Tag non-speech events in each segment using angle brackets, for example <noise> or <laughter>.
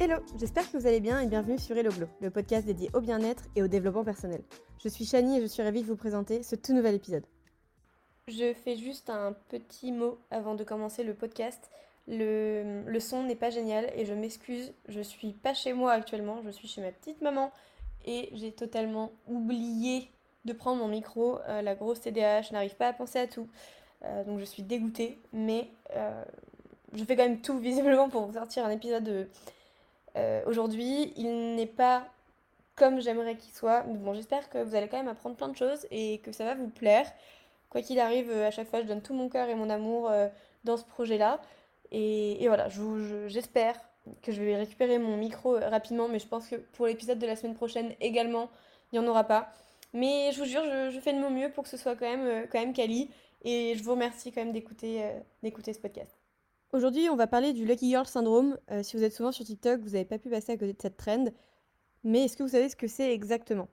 Hello, j'espère que vous allez bien et bienvenue sur Hello le podcast dédié au bien-être et au développement personnel. Je suis Shani et je suis ravie de vous présenter ce tout nouvel épisode. Je fais juste un petit mot avant de commencer le podcast. Le, son n'est pas génial et je m'excuse, je suis pas chez moi actuellement, je suis chez ma petite maman et j'ai totalement oublié de prendre mon micro. Euh, la grosse TDAH, n'arrive pas à penser à tout. Euh, donc je suis dégoûtée, mais euh, je fais quand même tout <laughs> visiblement pour vous sortir un épisode aujourd'hui. Il n'est pas comme j'aimerais qu'il soit, bon, j'espère que vous allez quand même apprendre plein de choses et que ça va vous plaire. Quoi qu'il arrive, à chaque fois, je donne tout mon cœur et mon amour dans ce projet-là. Et, voilà, j'espère que je vais récupérer mon micro rapidement, mais je pense que pour l'épisode de la semaine prochaine également, il n'y en aura pas. Mais je vous jure, je, fais de mon mieux pour que ce soit quand même, euh, quand même quali. Et je vous remercie quand même euh, d'écouter ce podcast. Aujourd'hui, on va parler du Lucky Girl Syndrome. Euh, si vous êtes souvent sur TikTok, vous n'avez pas pu passer à côté de cette trend. Mais est-ce que vous savez ce que c'est exactement?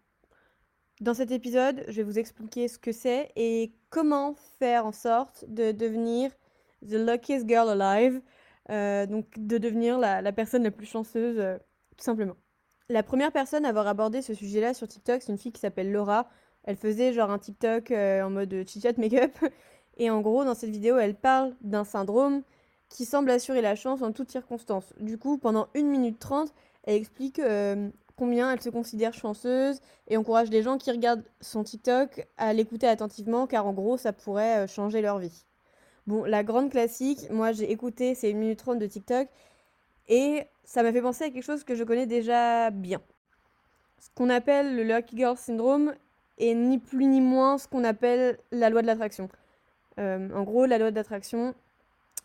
Dans cet épisode, je vais vous expliquer ce que c'est et comment faire en sorte de devenir the luckiest girl alive. donc de devenir la, personne la plus chanceuse, tout simplement. La première personne à avoir abordé ce sujet-là sur TikTok, c'est une fille qui s'appelle Laura. Elle faisait genre un TikTok euh, en mode chit-chat make-up. Et en gros, dans cette vidéo, elle parle d'un syndrome qui semble assurer la chance en toutes circonstances. Du coup, pendant 1 minute 30, elle explique euh, combien elle se considère chanceuse et encourage les gens qui regardent son TikTok à l'écouter attentivement car en gros, ça pourrait euh, changer leur vie. Bon, la grande classique, moi j'ai écouté ces 1 minute 30 de TikTok et ça m'a fait penser à quelque chose que je connais déjà bien. Ce qu'on appelle le Lucky Girl Syndrome est ni plus ni moins ce qu'on appelle la loi de l'attraction. Euh, en gros, la loi de l'attraction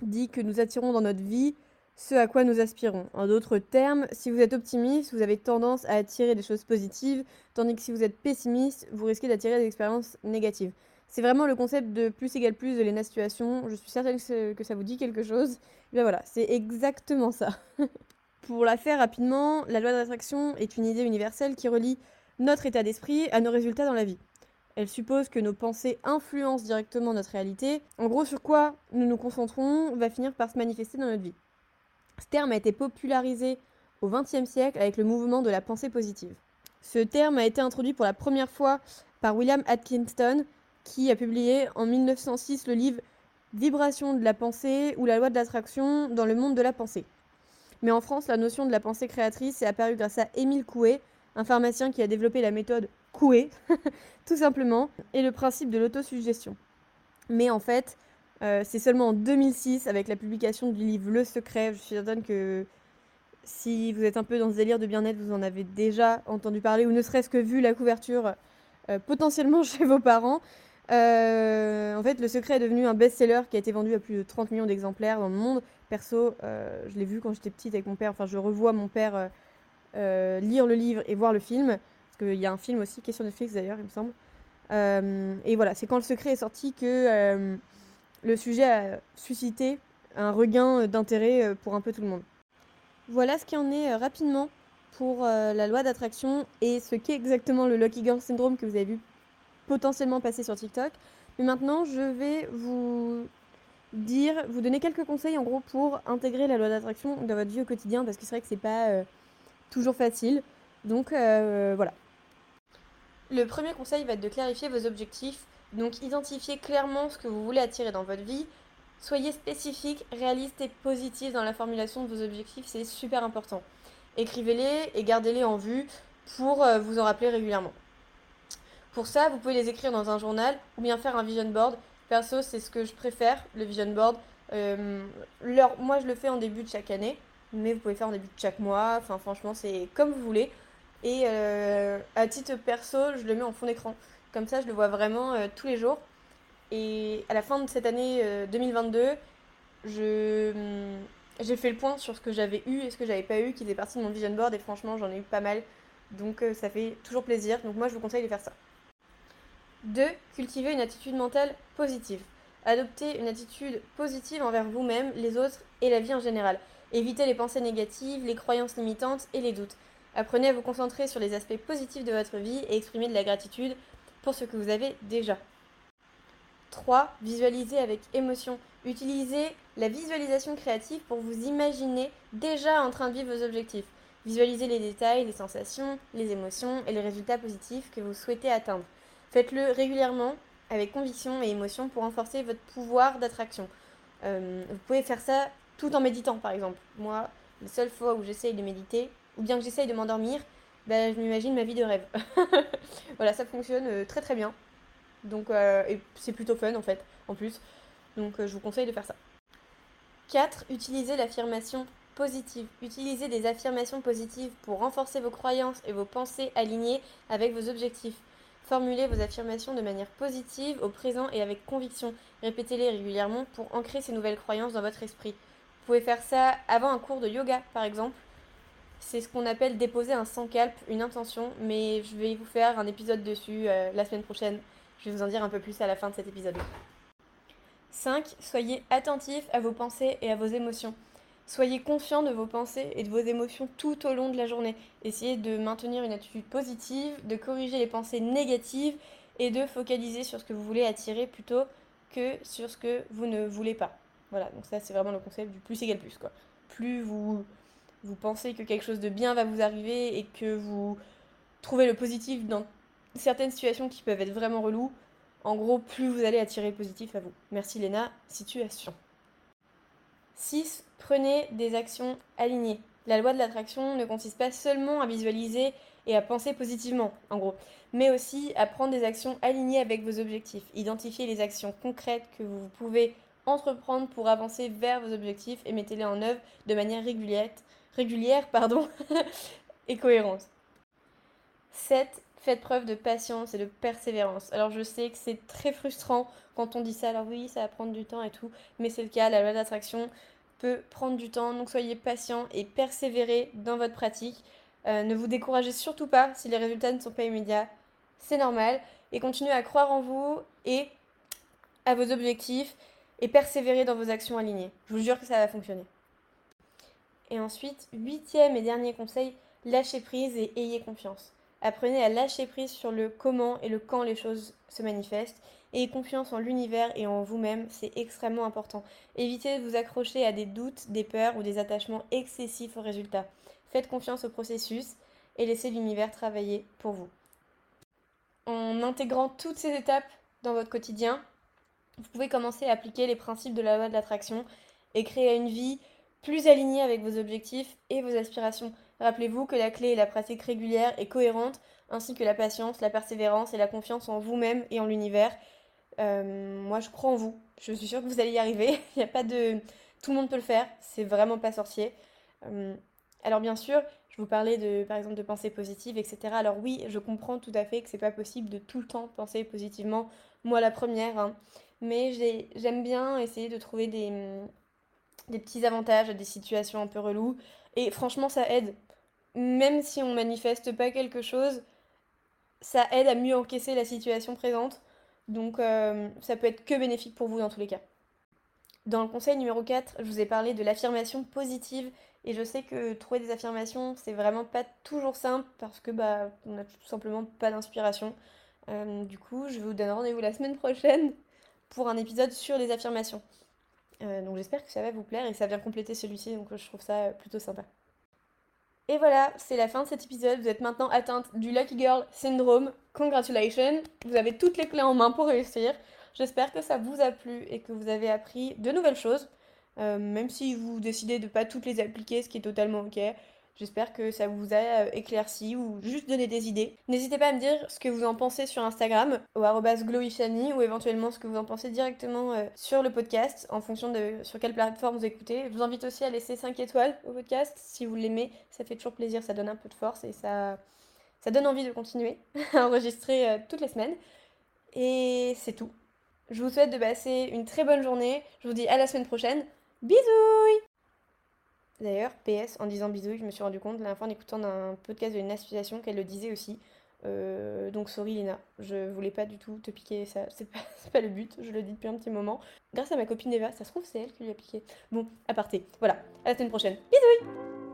dit que nous attirons dans notre vie ce à quoi nous aspirons. En d'autres termes, si vous êtes optimiste, vous avez tendance à attirer des choses positives, tandis que si vous êtes pessimiste, vous risquez d'attirer des expériences négatives. C'est vraiment le concept de plus égale plus de Lena Situation. Je suis certaine que ça vous dit quelque chose. Et ben voilà, c'est exactement ça. <laughs> Pour la faire rapidement, la loi de l'attraction est une idée universelle qui relie notre état d'esprit à nos résultats dans la vie. Elle suppose que nos pensées influencent directement notre réalité. En gros, sur quoi nous nous concentrons va finir par se manifester dans notre vie. Ce terme a été popularisé au XXe siècle avec le mouvement de la pensée positive. Ce terme a été introduit pour la première fois par William Atkinson qui a publié en 1906 le livre Vibration de la pensée ou la loi de l'attraction dans le monde de la pensée. Mais en France, la notion de la pensée créatrice est apparue grâce à Émile Coué, un pharmacien qui a développé la méthode Coué, <laughs> tout simplement, et le principe de l'autosuggestion. Mais en fait, euh, c'est seulement en 2006, avec la publication du livre Le Secret, je suis certaine que si vous êtes un peu dans ce délire de bien-être, vous en avez déjà entendu parler, ou ne serait-ce que vu la couverture euh, potentiellement <laughs> chez vos parents. Euh, en fait, Le Secret est devenu un best-seller qui a été vendu à plus de 30 millions d'exemplaires dans le monde. Perso, je l'ai vu quand j'étais petite avec mon père. Enfin, je revois mon père lire le livre et voir le film. Parce qu'il y a un film aussi qui est sur Netflix d'ailleurs, il me semble. et voilà, c'est quand Le Secret est sorti que le sujet a suscité un regain d'intérêt pour un peu tout le monde. Voilà ce qui en est rapidement pour la loi d'attraction et ce qu'est exactement le Lucky Girl Syndrome que vous avez vu potentiellement passer sur TikTok. Mais maintenant, je vais vous dire, vous donner quelques conseils en gros pour intégrer la loi d'attraction dans votre vie au quotidien parce que c'est vrai que c'est pas euh, toujours facile. Donc euh, voilà. Le premier conseil va être de clarifier vos objectifs. Donc identifiez clairement ce que vous voulez attirer dans votre vie. Soyez spécifique, réaliste et positif dans la formulation de vos objectifs, c'est super important. Écrivez-les et gardez-les en vue pour euh, vous en rappeler régulièrement. Pour ça, vous pouvez les écrire dans un journal ou bien faire un vision board. Perso, c'est ce que je préfère, le vision board. Euh, moi, je le fais en début de chaque année, mais vous pouvez faire en début de chaque mois. Enfin, franchement, c'est comme vous voulez. Et euh, à titre perso, je le mets en fond d'écran. Comme ça, je le vois vraiment euh, tous les jours. Et à la fin de cette année 2022, je, hum, j'ai fait le point sur ce que j'avais eu et ce que j'avais pas eu qui faisait partie de mon vision board. Et franchement, j'en ai eu pas mal. Donc, ça fait toujours plaisir. Donc, moi, je vous conseille de faire ça. 2. Cultiver une attitude mentale positive. Adoptez une attitude positive envers vous-même, les autres et la vie en général. Évitez les pensées négatives, les croyances limitantes et les doutes. Apprenez à vous concentrer sur les aspects positifs de votre vie et exprimez de la gratitude pour ce que vous avez déjà. 3. Visualiser avec émotion. Utilisez la visualisation créative pour vous imaginer déjà en train de vivre vos objectifs. Visualisez les détails, les sensations, les émotions et les résultats positifs que vous souhaitez atteindre. Faites-le régulièrement avec conviction et émotion pour renforcer votre pouvoir d'attraction. Euh, vous pouvez faire ça tout en méditant par exemple. Moi, les seules fois où j'essaye de méditer, ou bien que j'essaye de m'endormir, ben, je m'imagine ma vie de rêve. <laughs> voilà, ça fonctionne euh, très très bien. Donc, euh, et c'est plutôt fun en fait, en plus. Donc, je vous conseille de faire ça. 4. Utilisez l'affirmation positive. Utilisez des affirmations positives pour renforcer vos croyances et vos pensées alignées avec vos objectifs. Formulez vos affirmations de manière positive, au présent et avec conviction. Répétez-les régulièrement pour ancrer ces nouvelles croyances dans votre esprit. Vous pouvez faire ça avant un cours de yoga, par exemple. C'est ce qu'on appelle déposer un sans-calpe, une intention, mais je vais vous faire un épisode dessus euh, la semaine prochaine. Je vais vous en dire un peu plus à la fin de cet épisode. 5. Soyez attentif à vos pensées et à vos émotions. Soyez confiant de vos pensées et de vos émotions tout au long de la journée. Essayez de maintenir une attitude positive, de corriger les pensées négatives et de focaliser sur ce que vous voulez attirer plutôt que sur ce que vous ne voulez pas. Voilà, donc ça c'est vraiment le concept du plus égal plus quoi. Plus vous vous pensez que quelque chose de bien va vous arriver et que vous trouvez le positif dans certaines situations qui peuvent être vraiment reloues, en gros, plus vous allez attirer le positif à vous. Merci Léna, situation. 6. Prenez des actions alignées. La loi de l'attraction ne consiste pas seulement à visualiser et à penser positivement, en gros, mais aussi à prendre des actions alignées avec vos objectifs. Identifiez les actions concrètes que vous pouvez entreprendre pour avancer vers vos objectifs et mettez-les en œuvre de manière régulière, régulière pardon, <laughs> et cohérente. 7. Faites preuve de patience et de persévérance. Alors je sais que c'est très frustrant quand on dit ça, alors oui, ça va prendre du temps et tout, mais c'est le cas, la loi d'attraction peut prendre du temps, donc soyez patient et persévérez dans votre pratique. Euh, ne vous découragez surtout pas si les résultats ne sont pas immédiats, c'est normal, et continuez à croire en vous et à vos objectifs et persévérez dans vos actions alignées. Je vous jure que ça va fonctionner. Et ensuite, huitième et dernier conseil, lâchez prise et ayez confiance. Apprenez à lâcher prise sur le comment et le quand les choses se manifestent. Ayez confiance en l'univers et en vous-même, c'est extrêmement important. Évitez de vous accrocher à des doutes, des peurs ou des attachements excessifs aux résultats. Faites confiance au processus et laissez l'univers travailler pour vous. En intégrant toutes ces étapes dans votre quotidien, vous pouvez commencer à appliquer les principes de la loi de l'attraction et créer une vie plus alignée avec vos objectifs et vos aspirations. Rappelez-vous que la clé est la pratique régulière et cohérente, ainsi que la patience, la persévérance et la confiance en vous-même et en l'univers. Euh, moi, je crois en vous. Je suis sûre que vous allez y arriver. <laughs> Il n'y a pas de... Tout le monde peut le faire. C'est vraiment pas sorcier. Euh, alors bien sûr, je vous parlais de, par exemple, de pensée positive, etc. Alors oui, je comprends tout à fait que c'est pas possible de tout le temps penser positivement. Moi, la première. Hein. Mais j'aime bien essayer de trouver des, des petits avantages à des situations un peu reloues. Et franchement, ça aide même si on manifeste pas quelque chose, ça aide à mieux encaisser la situation présente. Donc euh, ça peut être que bénéfique pour vous dans tous les cas. Dans le conseil numéro 4, je vous ai parlé de l'affirmation positive et je sais que trouver des affirmations, c'est vraiment pas toujours simple parce que bah on a tout simplement pas d'inspiration. Euh, du coup, je vous donne rendez-vous la semaine prochaine pour un épisode sur les affirmations. Euh, donc j'espère que ça va vous plaire et ça vient compléter celui-ci, donc je trouve ça plutôt sympa. Et voilà, c'est la fin de cet épisode. Vous êtes maintenant atteinte du Lucky Girl Syndrome. Congratulations Vous avez toutes les clés en main pour réussir. J'espère que ça vous a plu et que vous avez appris de nouvelles choses. Euh, même si vous décidez de ne pas toutes les appliquer, ce qui est totalement ok. J'espère que ça vous a euh, éclairci ou juste donné des idées. N'hésitez pas à me dire ce que vous en pensez sur Instagram au glowyshani ou éventuellement ce que vous en pensez directement euh, sur le podcast en fonction de sur quelle plateforme vous écoutez. Je vous invite aussi à laisser 5 étoiles au podcast si vous l'aimez. Ça fait toujours plaisir, ça donne un peu de force et ça, ça donne envie de continuer <laughs> à enregistrer euh, toutes les semaines. Et c'est tout. Je vous souhaite de passer une très bonne journée. Je vous dis à la semaine prochaine. Bisous D'ailleurs, PS, en disant bisous, je me suis rendu compte la fois en écoutant un podcast de une association qu'elle le disait aussi. Euh, donc sorry Lina, je voulais pas du tout te piquer ça, <laughs> c'est pas, pas, le but, je le dis depuis un petit moment. Grâce à ma copine Eva, ça se trouve c'est elle qui lui a piqué. Bon, à parté. Voilà, à la semaine prochaine. Bisous